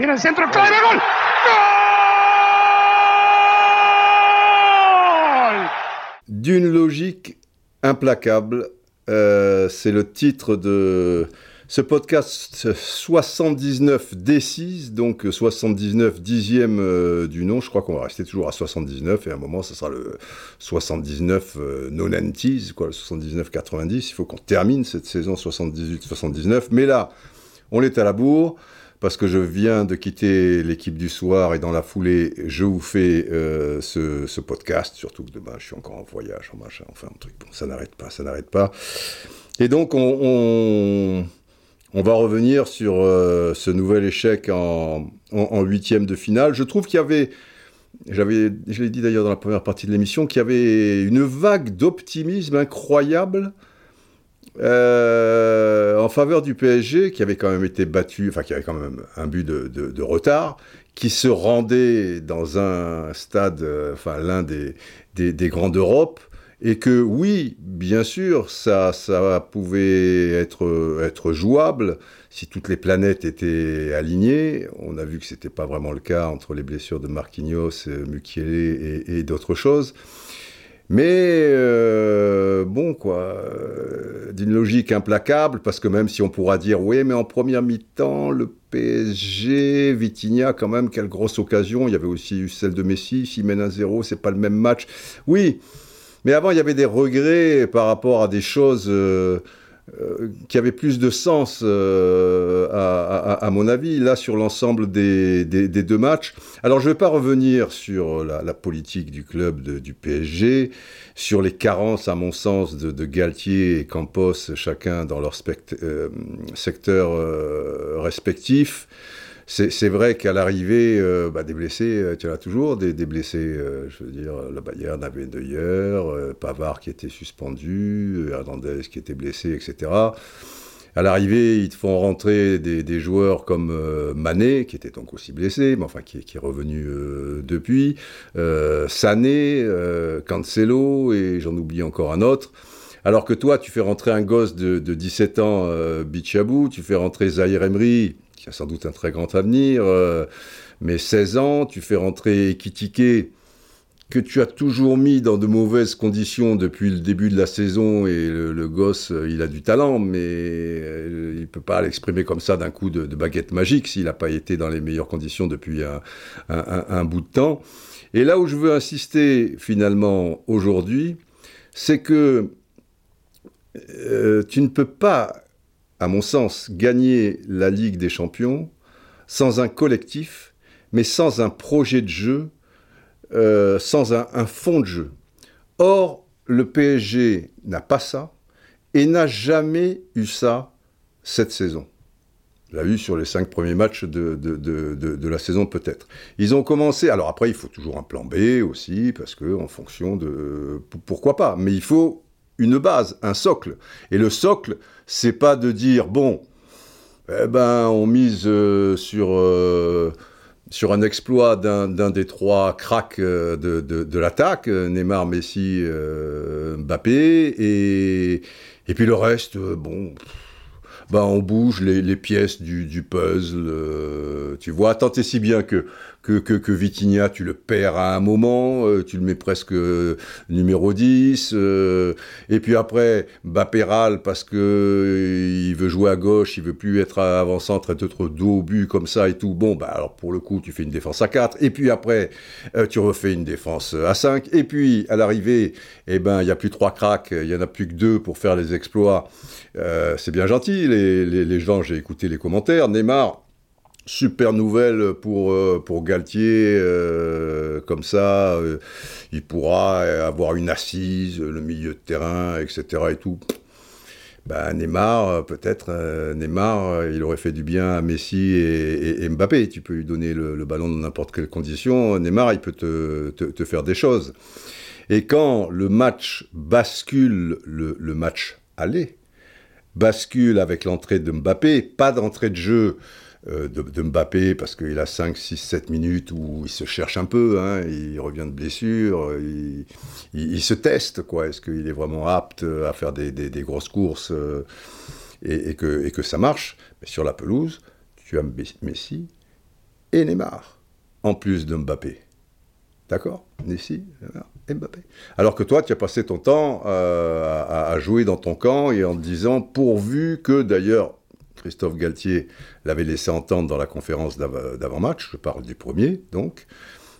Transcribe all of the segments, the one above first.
Tiene el centro clave, D'une logique implacable, euh, c'est le titre de ce podcast 79 D6, donc 79 dixième euh, du nom. Je crois qu'on va rester toujours à 79 et à un moment, ce sera le 79 euh, nonanties, quoi, le 79 90. Il faut qu'on termine cette saison 78-79. Mais là, on est à la bourre parce que je viens de quitter l'équipe du soir et dans la foulée, je vous fais euh, ce, podcast, surtout que demain, je suis encore en voyage, en machin, enfin, un truc, bon, ça n'arrête pas, ça n'arrête pas. Et donc, on, va revenir sur euh, ce nouvel échec en, huitième de finale. Je trouve qu'il y avait, j'avais, je l'ai dit d'ailleurs dans la première partie de l'émission, qu'il y avait une vague d'optimisme incroyable en faveur du PSG, qui avait quand même été battu, enfin qui avait quand même un but de, retard, qui se rendait dans un stade, euh, enfin l'un des, des, des, grands d'Europe, et que oui, bien sûr, ça, ça pouvait être, être jouable si toutes les planètes étaient alignées. On a vu que c'était pas vraiment le cas entre les blessures de Marquinhos, Mukiele et, et d'autres choses. Mais euh, bon, quoi, euh, d'une logique implacable, parce que même si on pourra dire, oui, mais en première mi-temps, le PSG, Vitinha, quand même, quelle grosse occasion. Il y avait aussi eu celle de Messi, s'il mène à zéro, c'est pas le même match. Oui, mais avant, il y avait des regrets par rapport à des choses euh, qui avaient plus de sens, euh, à, mon avis, là, sur l'ensemble des, deux matchs. Alors, je ne vais pas revenir sur la, politique du club du PSG, sur les carences, à mon sens, de, Galtier et Campos, chacun dans leur euh, secteur euh, respectif. C'est vrai qu'à l'arrivée, euh, bah, des blessés, tu en as toujours, des, blessés, je veux dire, le Bayern avait d'ailleurs, Pavard qui était suspendu, Hernandez qui était blessé, etc. À l'arrivée, ils te font rentrer des, joueurs comme euh, Mané, qui était donc aussi blessé, mais enfin qui, est revenu euh, depuis, euh, Sané, Cancelo, et j'en oublie encore un autre. Alors que toi, tu fais rentrer un gosse de, de 17 ans, euh, Bichabou, tu fais rentrer Zahir Emery, qui a sans doute un très grand avenir, mais 16 ans, tu fais rentrer Kitike, que tu as toujours mis dans de mauvaises conditions depuis le début de la saison et le, gosse, il a du talent, mais euh, il peut pas l'exprimer comme ça d'un coup de, baguette magique s'il n'a pas été dans les meilleures conditions depuis un, bout de temps. Et là où je veux insister finalement aujourd'hui, c'est que euh, tu ne peux pas, à mon sens, gagner la Ligue des Champions sans un collectif, mais sans un projet de jeu euh, sans un, fond de jeu. Or, le PSG n'a pas ça et n'a jamais eu ça cette saison. l'a eu sur les cinq premiers matchs de, de la saison peut-être. Ils ont commencé, alors après il faut toujours un plan B aussi, parce que en fonction de... Pourquoi pas Mais il faut une base, un socle. Et le socle, c'est pas de dire, bon, eh ben on mise euh, sur... Euh, sur un exploit d'un des trois cracks de, de, l'attaque, Neymar, Messi, euh, Mbappé, et, et puis le reste, bon, ben on bouge les, pièces du, du puzzle, euh, tu vois, tant et si bien que que, que, que Vitinha, tu le perds à un moment, euh, tu le mets presque euh, numéro 10, euh, et puis après, Bapéral, parce que euh, il veut jouer à gauche, il veut plus être avant-centre, être dos au but comme ça et tout, bon, bah alors pour le coup, tu fais une défense à 4, et puis après, euh, tu refais une défense à 5, et puis à l'arrivée, eh ben, il n'y a plus trois cracks, il y en a plus que deux pour faire les exploits, c'est bien gentil, les, les, les gens, j'ai écouté les commentaires, Neymar, super nouvelle pour, euh, Galtier, euh, comme ça, euh, il pourra avoir une assise, le milieu de terrain, etc. et tout. Ben, Neymar, peut-être, Neymar, il aurait fait du bien à Messi et, Mbappé. Tu peux lui donner le, ballon dans n'importe quelle condition. Neymar, il peut te, te, faire des choses. Et quand le match bascule, le, le match aller, bascule avec l'entrée de Mbappé, pas d'entrée de jeu de, de, Mbappé parce qu'il a 5, 6, 7 minutes où il se cherche un peu, hein, il revient de blessure, il, se teste, quoi. Est-ce qu'il est vraiment apte à faire des, grosses courses euh, et, que, ça marche? Mais sur la pelouse, tu as Messi, et Neymar, en plus de Mbappé. D'accord? Messi, Mbappé. Alors que toi, tu as passé ton temps euh, à, jouer dans ton camp et en te disant, pourvu que d'ailleurs, Christophe Galtier l'avait laissé entendre dans la conférence d'avant-match, je parle du premier, donc,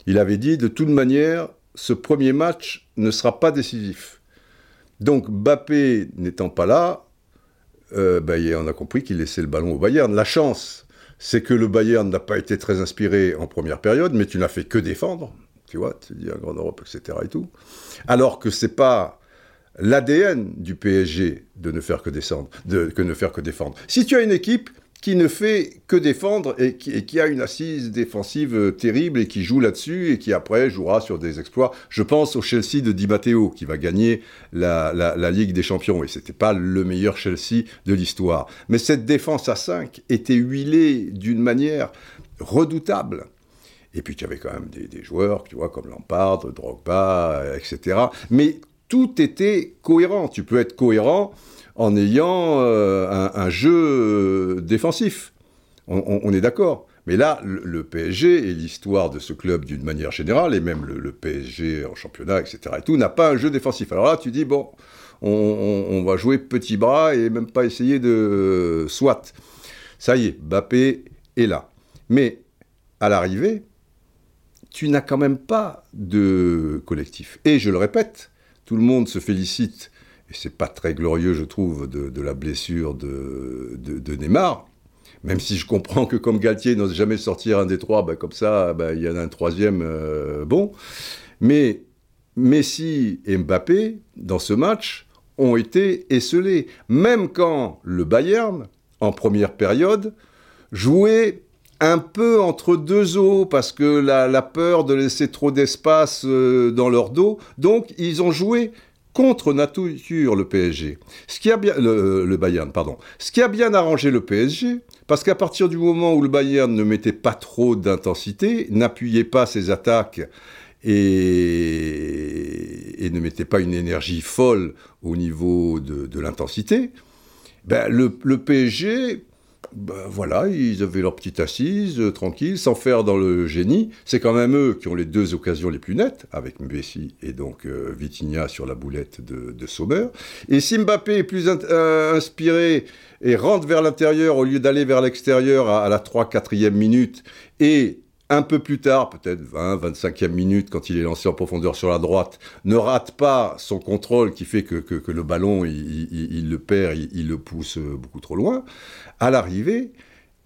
il avait dit, de toute manière, ce premier match ne sera pas décisif. Donc, Mbappé n'étant pas là, euh, on a compris qu'il laissait le ballon au Bayern. La chance, c'est que le Bayern n'a pas été très inspiré en première période, mais tu n'as fait que défendre tu vois, tu dis en Grande Europe, etc. et tout. Alors que c'est pas l'ADN du PSG de ne faire que descendre, de, que ne faire que défendre. Si tu as une équipe qui ne fait que défendre et qui, a une assise défensive euh, terrible et qui joue là-dessus et qui après jouera sur des exploits. Je pense au Chelsea de Di Matteo qui va gagner la, la Ligue des Champions et c'était pas le meilleur Chelsea de l'histoire. Mais cette défense à 5 était huilée d'une manière redoutable. Et puis tu avais quand même des, joueurs, tu vois, comme Lampard, Drogba, etc. Mais tout était cohérent. Tu peux être cohérent en ayant euh, un, jeu euh, défensif. On, est d'accord. Mais là, le, PSG et l'histoire de ce club d'une manière générale, et même le, PSG en championnat, etc., n'a pas un jeu défensif. Alors là, tu dis, bon, on, va jouer petit bras et même pas essayer de... soit. Ça y est, Bappé est là. Mais à l'arrivée, tu n'as quand même pas de collectif. Et je le répète, tout le monde se félicite, et c'est pas très glorieux, je trouve, de, la blessure de, Neymar, même si je comprends que comme Galtier n'ose jamais sortir un des trois, bah, comme ça, bah, il y en a un troisième euh, bon. Mais Messi et Mbappé, dans ce match, ont été esselés. Même quand le Bayern, en première période, jouait un peu entre deux eaux parce que la, peur de laisser trop d'espace euh, dans leur dos. Donc ils ont joué contre nature le PSG. Ce qui a bien le, Bayern, pardon. Ce qui a bien arrangé le PSG, parce qu'à partir du moment où le Bayern ne mettait pas trop d'intensité, n'appuyait pas ses attaques et, ne mettait pas une énergie folle au niveau de, l'intensité, ben le, le PSG ben voilà, ils avaient leur petite assise, euh, tranquille, sans faire dans le génie. C'est quand même eux qui ont les deux occasions les plus nettes, avec Messi et donc euh, Vitinha sur la boulette de, de Sommer. Et si Mbappé est plus euh, inspiré et rentre vers l'intérieur au lieu d'aller vers l'extérieur à, à, la 3-4e minute et un peu plus tard, peut-être 20, 25e minute, quand il est lancé en profondeur sur la droite, ne rate pas son contrôle qui fait que, le ballon, il, le perd, il, le pousse beaucoup trop loin, à l'arrivée,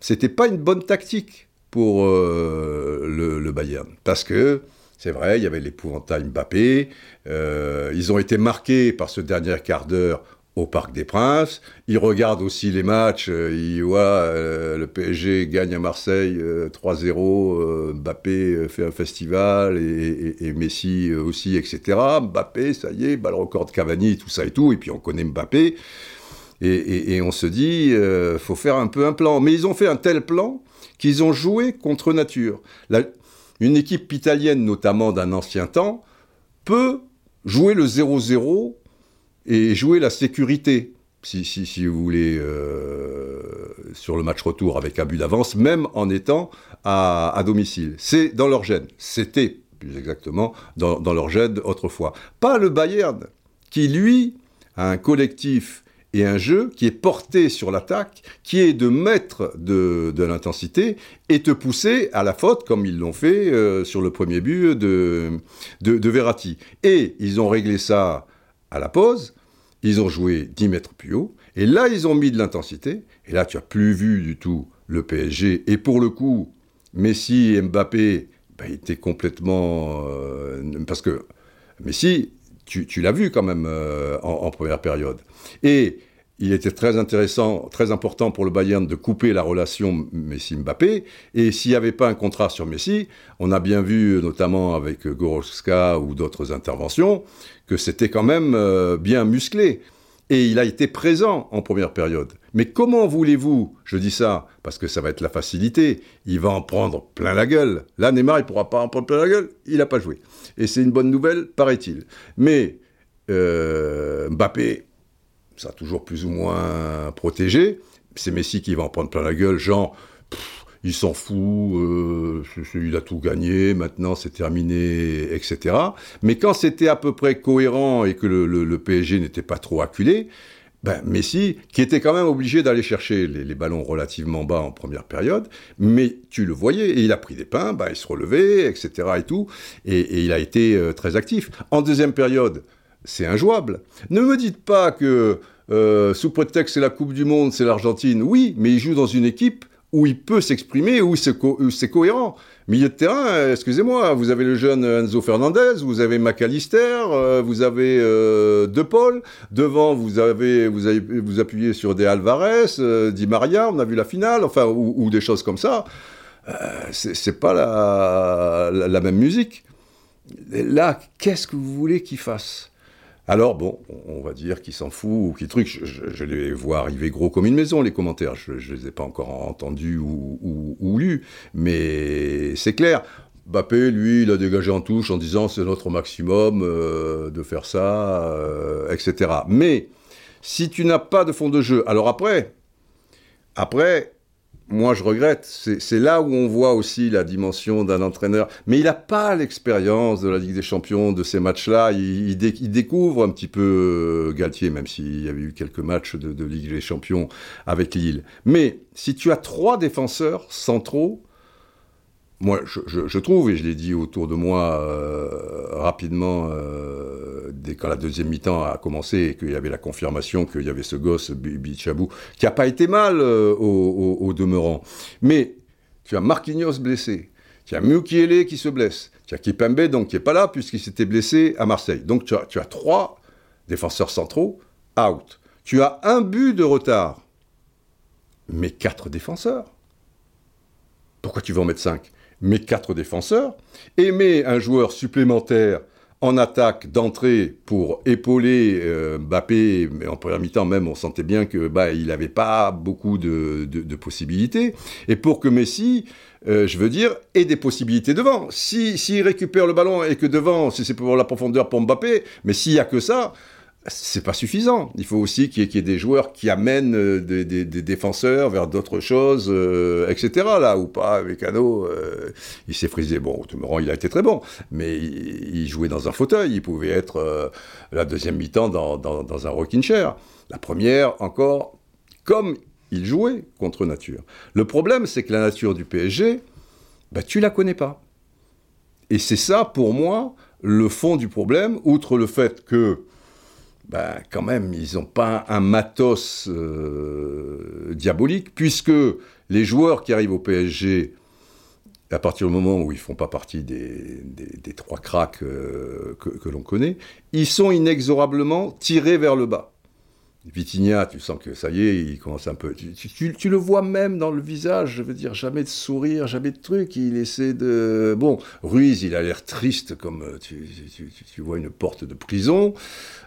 c'était pas une bonne tactique pour euh, le, Bayern. Parce que, c'est vrai, il y avait l'épouvantail Mbappé, euh, ils ont été marqués par ce dernier quart d'heure au Parc des Princes. Il regarde aussi les matchs. Euh, il voit euh, le PSG gagne à Marseille 3-0. Euh, Mbappé fait un festival et, Messi aussi, etc. Mbappé, ça y est, balle record de Cavani, tout ça et tout. Et puis on connaît Mbappé. Et, on se dit, faut faire un peu un plan. Mais ils ont fait un tel plan qu'ils ont joué contre nature. une équipe italienne, notamment d'un ancien temps, peut jouer le 0-0 et jouer la sécurité, si, vous voulez, euh, sur le match retour avec un but d'avance, même en étant à, domicile. C'est dans leur gène. C'était, plus exactement, dans, leur gène autrefois. Pas le Bayern, qui lui a un collectif et un jeu qui est porté sur l'attaque, qui est de mettre de, de l'intensité et te pousser à la faute, comme ils l'ont fait euh, sur le premier but de, de, de Verratti. Et ils ont réglé ça à la pause, ils ont joué 10 mètres plus haut, et là, ils ont mis de l'intensité, et là, tu as plus vu du tout le PSG, et pour le coup, Messi et Mbappé, bah, étaient complètement... Euh, parce que Messi, tu, l'as vu quand même euh, en, première période. Et il était très intéressant, très important pour le Bayern de couper la relation Messi-Mbappé. Et s'il n'y avait pas un contrat sur Messi, on a bien vu, notamment avec Goroska ou d'autres interventions, que c'était quand même euh, bien musclé. Et il a été présent en première période. Mais comment voulez-vous, je dis ça, parce que ça va être la facilité, il va en prendre plein la gueule. Là, Neymar, il pourra pas en prendre plein la gueule, il n'a pas joué. Et c'est une bonne nouvelle, paraît-il. Mais euh, Mbappé, ça toujours plus ou moins protégé. C'est Messi qui va en prendre plein la gueule, genre, il s'en fout, euh, il a tout gagné, maintenant c'est terminé, etc. Mais quand c'était à peu près cohérent et que le, PSG n'était pas trop acculé, ben, Messi, qui était quand même obligé d'aller chercher les, ballons relativement bas en première période, mais tu le voyais, et il a pris des pains, ben, il se relevait, etc. et tout, et, il a été euh, très actif. En deuxième période, c'est injouable. Ne me dites pas que euh, sous prétexte c'est la Coupe du Monde, c'est l'Argentine. Oui, mais il joue dans une équipe où il peut s'exprimer, où c'est cohérent. Milieu de terrain, excusez-moi, vous avez le jeune Enzo Fernandez, vous avez McAllister, euh, vous avez euh, De Paul, devant vous avez vous avez vous appuyez sur des Alvarez, euh, Di Maria, on a vu la finale, enfin ou, des choses comme ça. c'est pas la, même musique. là, qu'est-ce que vous voulez qu'il fasse? Alors bon, on va dire qu'il s'en fout ou qu'il truc. Je, les vois arriver gros comme une maison les commentaires. Je, ne les ai pas encore entendus ou, lus, mais c'est clair. Bappé, lui, il a dégagé en touche en disant c'est notre maximum euh, de faire ça, euh, etc. Mais si tu n'as pas de fond de jeu, alors après, après, moi, je regrette. C'est là où on voit aussi la dimension d'un entraîneur. Mais il n'a pas l'expérience de la Ligue des Champions, de ces matchs-là. Il, découvre un petit peu euh, Galtier, même s'il y avait eu quelques matchs de, de Ligue des Champions avec Lille. Mais si tu as trois défenseurs centraux, moi, je, trouve, et je l'ai dit autour de moi euh, rapidement, euh, dès quand la deuxième mi-temps a commencé et qu'il y avait la confirmation qu'il y avait ce gosse, Bichabou, qui n'a pas été mal euh, au, demeurant. Mais tu as Marquinhos blessé, tu as Mukiele qui se blesse, tu as Kipembe donc qui n'est pas là puisqu'il s'était blessé à Marseille. Donc tu as, tu as trois défenseurs centraux out. Tu as un but de retard, mais quatre défenseurs. Pourquoi tu veux en mettre cinq? Mais quatre défenseurs, aimer un joueur supplémentaire en attaque d'entrée pour épauler euh, Mbappé, mais en première mi-temps même, on sentait bien que bah, il n'avait pas beaucoup de, possibilités, et pour que Messi, euh, je veux dire, ait des possibilités devant. S'il si, récupère le ballon et que devant, si c'est pour la profondeur pour Mbappé, mais s'il n'y a que ça, c'est pas suffisant. Il faut aussi qu'il y, ait des joueurs qui amènent euh, des, défenseurs vers d'autres choses, euh, etc. Là où pas, Mécano, euh, il s'est frisé. Bon, au demeurant, il a été très bon, mais il, jouait dans un fauteuil. Il pouvait être la deuxième mi-temps dans, un rocking chair. La première, encore, comme il jouait contre nature. Le problème, c'est que la nature du PSG, bah, tu la connais pas. Et c'est ça, pour moi, le fond du problème, outre le fait que ben, quand même, ils n'ont pas un matos euh, diabolique, puisque les joueurs qui arrivent au PSG, à partir du moment où ils ne font pas partie des, trois cracks euh, que l'on connaît, ils sont inexorablement tirés vers le bas. Vitinha, tu sens que ça y est, il commence un peu. Tu, le vois même dans le visage, je veux dire, jamais de sourire, jamais de truc. Il essaie de. Bon, Ruiz, il a l'air triste comme euh, tu, vois une porte de prison.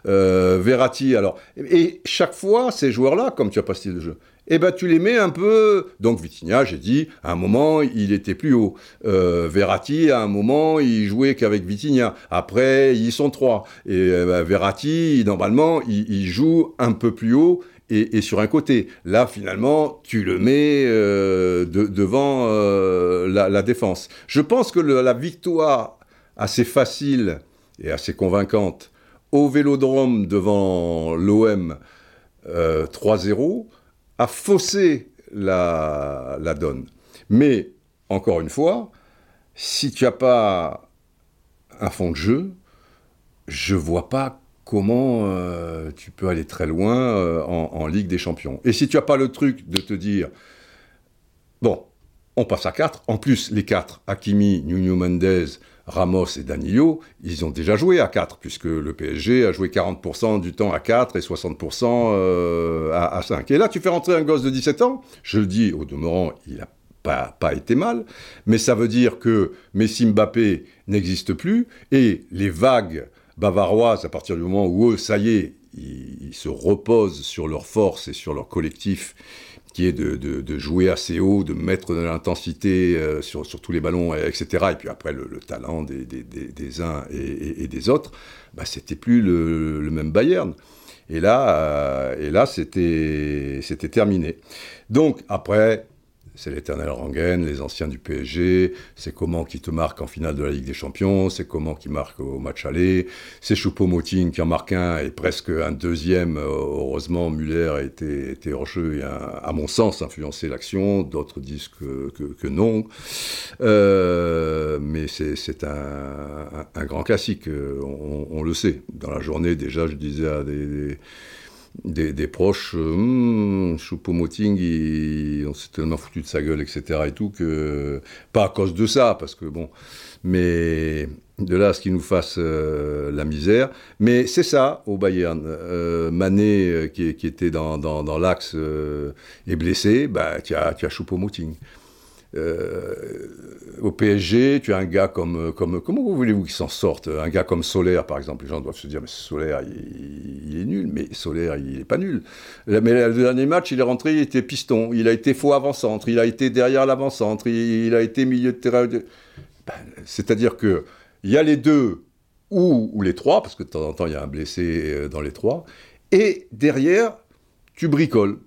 Euh, Verratti, alors. Et chaque fois, ces joueurs-là, comme tu as pas style de jeu, eh ben tu les mets un peu. Donc Vitinha, j'ai dit, à un moment, il était plus haut. Euh, Verratti, à un moment, il jouait qu'avec Vitinha. Après, ils sont trois. Et euh, ben, Verratti, normalement, il, joue un peu plus haut. Et, sur un côté. Là, finalement, tu le mets euh, devant la, défense. Je pense que la victoire assez facile et assez convaincante au Vélodrome devant l'OM 3-0 a faussé la, donne. Mais, encore une fois, si tu n'as pas un fond de jeu, je vois pas comment euh, tu peux aller très loin euh, en, Ligue des Champions. Et si tu n'as pas le truc de te dire, bon, on passe à 4, en plus les 4, Hakimi, Nuno Mendes, Ramos et Danilo, ils ont déjà joué à 4, puisque le PSG a joué 40% du temps à 4 et 60% euh, à, 5. Et là, tu fais rentrer un gosse de 17 ans, je le dis, au demeurant, il n'a pas, pas, été mal, mais ça veut dire que Messi Mbappé n'existe plus, et les vagues bavaroises, à partir du moment où eux, ça y est, ils se reposent sur leur force et sur leur collectif, qui est de, jouer assez haut, de mettre de l'intensité euh, sur, tous les ballons, etc. Et puis après, le, talent des, uns et, des autres, bah, c'était plus le, même Bayern. Et là, euh, et là c'était terminé. Donc après, c'est l'éternel Rangen, les anciens du PSG, c'est comment qui te marque en finale de la Ligue des Champions, c'est comment qui marque au match aller, c'est Choupo-Moting qui en marque un et presque un deuxième. Heureusement, Muller a été, été hors jeu et a, à mon sens, influencé l'action. D'autres disent que, non. Euh, mais c'est un, grand classique, on, on, le sait. Dans la journée, déjà, je disais à des, proches, hum, Choupo-Moting, on s'est tellement foutu de sa gueule, etc. et tout, que. Pas à cause de ça, parce que bon. Mais de là à ce qu'il nous fasse euh, la misère. Mais c'est ça au Bayern. Euh, Mané, euh, qui, était dans, dans, l'axe, est blessé, bah, tu as, tu as Choupo-Moting. Euh, au PSG, tu as un gars comme, comme comment voulez-vous qu'il s'en sorte Un gars comme Solaire, par exemple, les gens doivent se dire mais Solaire, il, est nul, mais Solaire, il n'est pas nul. Mais le dernier match, il est rentré, il était piston, il a été faux avant-centre, il a été derrière l'avant-centre, il, a été milieu de terrain. Ben, c'est-à-dire que il y a les deux ou, ou les trois, parce que de temps en temps il y a un blessé euh, dans les trois, et derrière, tu bricoles.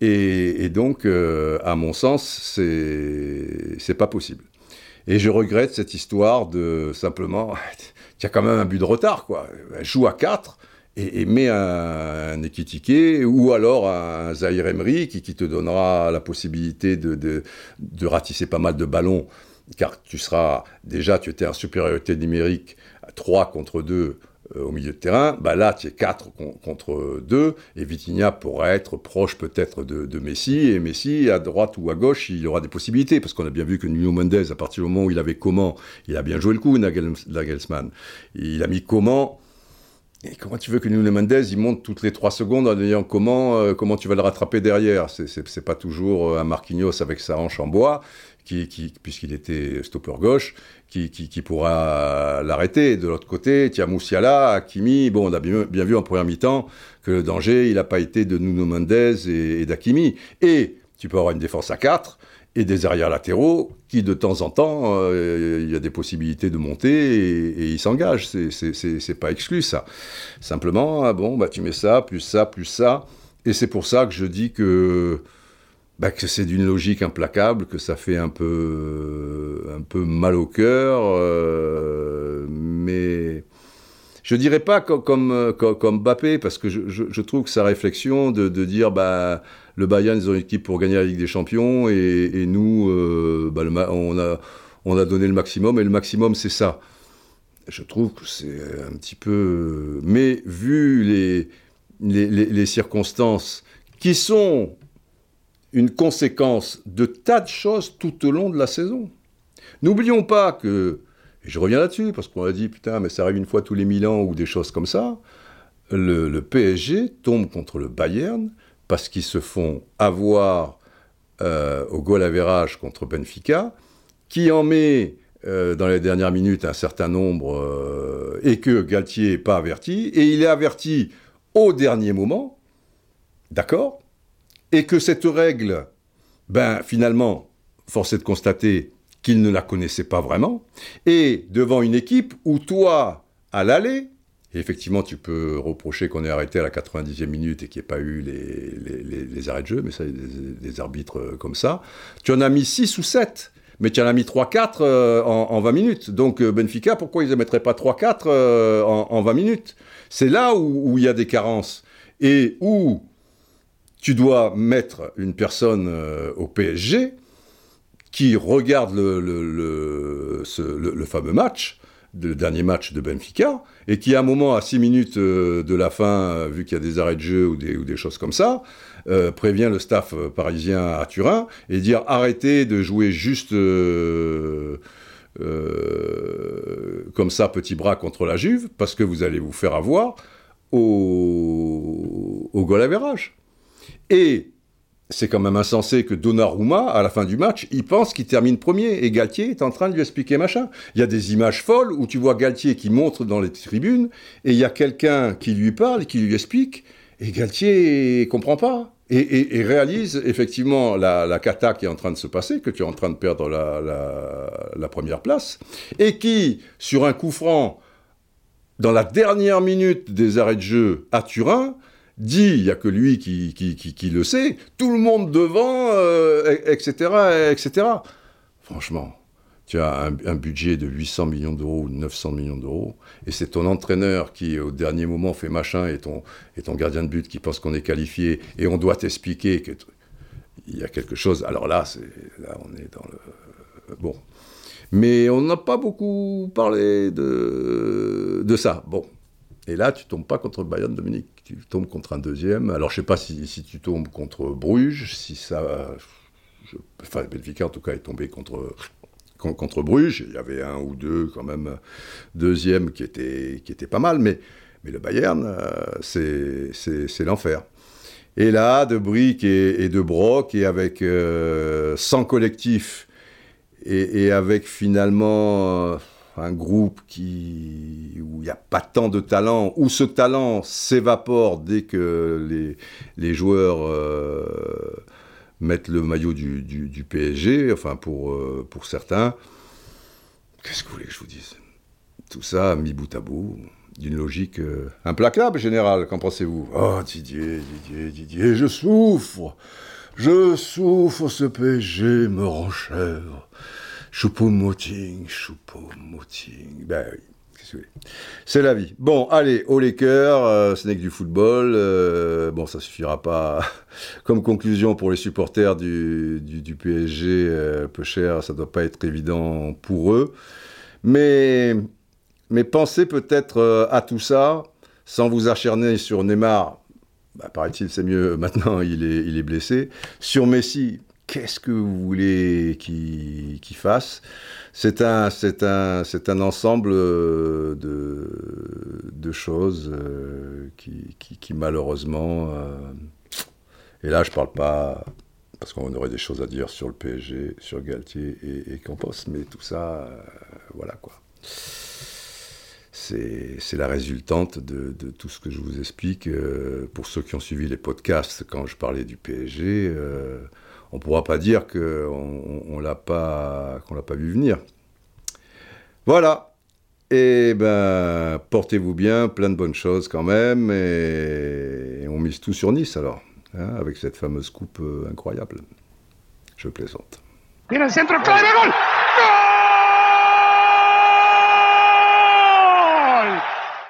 Et, donc, euh, à mon sens, c'est pas possible. Et je regrette cette histoire de simplement, tu as quand même un but de retard, quoi. Joue à 4 et, met un, un Ekitike ou alors un Zahir Emery qui, te donnera la possibilité de, de, ratisser pas mal de ballons, car tu seras, déjà, tu étais en supériorité numérique 3 contre 2 euh, au milieu de terrain, bah là, tu es 4 contre 2, et Vitinha pourrait être proche peut-être de, Messi, et Messi, à droite ou à gauche, il aura des possibilités, parce qu'on a bien vu que Nuno Mendes, à partir du moment où il avait comment, il a bien joué le coup, Nagelsmann. Il a mis comment, et comment tu veux que Nuno Mendes, il monte toutes les 3 secondes en ayant comment, euh, comment tu vas le rattraper derrière? C'est pas toujours euh, un Marquinhos avec sa hanche en bois, qui, puisqu'il était stopper gauche, qui, qui, pourra l'arrêter. De l'autre côté, Tia Moussiala, Hakimi, bon, on a bien, bien vu en première mi-temps que le danger, il n'a pas été de Nuno Mendes et, d'Hakimi. Et tu peux avoir une défense à 4 et des arrières latéraux qui, de temps en temps, euh, il y a des possibilités de monter et, ils s'engagent. C'est pas exclu, ça. Simplement, ah bon, bah, tu mets ça, plus ça, plus ça. Et c'est pour ça que je dis que bah, que c'est d'une logique implacable, que ça fait un peu, un peu mal au cœur, euh, mais je dirais pas comme, comme, comme, Mbappé, parce que je, trouve que sa réflexion de, de, dire bah, le Bayern, ils ont une équipe pour gagner la Ligue des Champions, et, et nous, euh, bah, on, a, on a donné le maximum, et le maximum, c'est ça. Je trouve que c'est un petit peu... Mais vu les, les, les circonstances qui sont une conséquence de tas de choses tout au long de la saison. N'oublions pas que, je reviens là-dessus, parce qu'on a dit, putain, mais ça arrive une fois tous les mille ans ou des choses comme ça, le, PSG tombe contre le Bayern parce qu'ils se font avoir euh, au goal average contre Benfica, qui en met euh, dans les dernières minutes un certain nombre, euh, et que Galtier n'est pas averti, et il est averti au dernier moment, d'accord? Et que cette règle, ben finalement, force est de constater qu'il ne la connaissait pas vraiment, et devant une équipe où toi, à l'aller, effectivement, tu peux reprocher qu'on ait arrêté à la 90e minute et qu'il n'y ait pas eu les, arrêts de jeu, mais ça, des, des arbitres comme ça. Tu en as mis 6 ou 7, mais tu en as mis 3-4 euh, en, 20 minutes. Donc euh, Benfica, pourquoi ils ne mettraient pas 3-4 euh, en, 20 minutes? C'est là où il y a des carences. Et où tu dois mettre une personne euh, au PSG qui regarde le, le, fameux match, le dernier match de Benfica, et qui à un moment, à 6 minutes euh, de la fin, euh, vu qu'il y a des arrêts de jeu ou des, choses comme ça, prévient le staff parisien à Turin et dire arrêtez de jouer juste comme ça, petit bras contre la Juve, parce que vous allez vous faire avoir au, au goal et c'est quand même insensé que Donnarumma, à la fin du match, il pense qu'il termine premier et Galtier est en train de lui expliquer machin. Il y a des images folles où tu vois Galtier qui montre dans les tribunes et il y a quelqu'un qui lui parle, qui lui explique et Galtier comprend pas. Et, réalise effectivement la, cata qui est en train de se passer, que tu es en train de perdre la première place, et qui, sur un coup franc, dans la dernière minute des arrêts de jeu à Turin, dit, il n'y a que lui qui, qui, le sait, tout le monde devant, etc., etc. Franchement, tu as un, budget de 800 millions d'euros ou 900 millions d'euros, et c'est ton entraîneur qui, au dernier moment, fait machin, et ton, et ton gardien de but qui pense qu'on est qualifié, et on doit t'expliquer que il y a quelque chose. Alors là, là, on est dans le bon. Mais on n'a pas beaucoup parlé de, de ça. Bon. Et là, tu tombes pas contre Bayern Dominique. Tu tombes contre un deuxième. Alors, je sais pas si, tu tombes contre Bruges, si ça. enfin, Benfica, en tout cas, est tombé contre contre Bruges. Il y avait un ou deux, quand même, deuxième qui était, qui pas mal, mais, mais le Bayern, euh, c'est l'enfer. Et là, de briques et, de broc, et avec euh, 100 collectifs, et, avec finalement euh, un groupe qui, où il n'y a pas tant de talent, où ce talent s'évapore dès que les, les joueurs euh, mettre le maillot du, du, PSG, enfin pour, euh, pour certains. Qu'est-ce que vous voulez que je vous dise? Tout ça mis bout à bout, d'une logique euh, implacable, général, qu'en pensez-vous? Oh Didier, Didier, Didier, je souffre Je souffre, ce PSG me rend chèvre. Choupo-moting, choupo-moting. Ben oui. C'est la vie. Bon, allez, au cœurs, euh, ce n'est que du football. Euh, bon, ça suffira pas comme conclusion pour les supporters du, PSG, euh, peu cher, ça doit pas être évident pour eux. Mais, mais pensez peut-être à tout ça, sans vous acharner sur Neymar. Bah, paraît-il, c'est mieux maintenant, il est, il est blessé. Sur Messi, qu'est-ce que vous voulez qu'il fasse c'est un, un, un ensemble euh, de, choses euh, qui, malheureusement, euh, et là je parle pas parce qu'on aurait des choses à dire sur le PSG, sur Galtier et, Campos, mais tout ça, voilà quoi. C'est, la résultante de, tout ce que je vous explique. pour ceux qui ont suivi les podcasts, quand je parlais du PSG, on ne pourra pas dire qu'on on, l'a pas, vu venir. Voilà. Et eh ben, portez-vous bien, plein de bonnes choses quand même, et, on mise tout sur Nice alors, hein, avec cette fameuse coupe euh, incroyable. Je plaisante.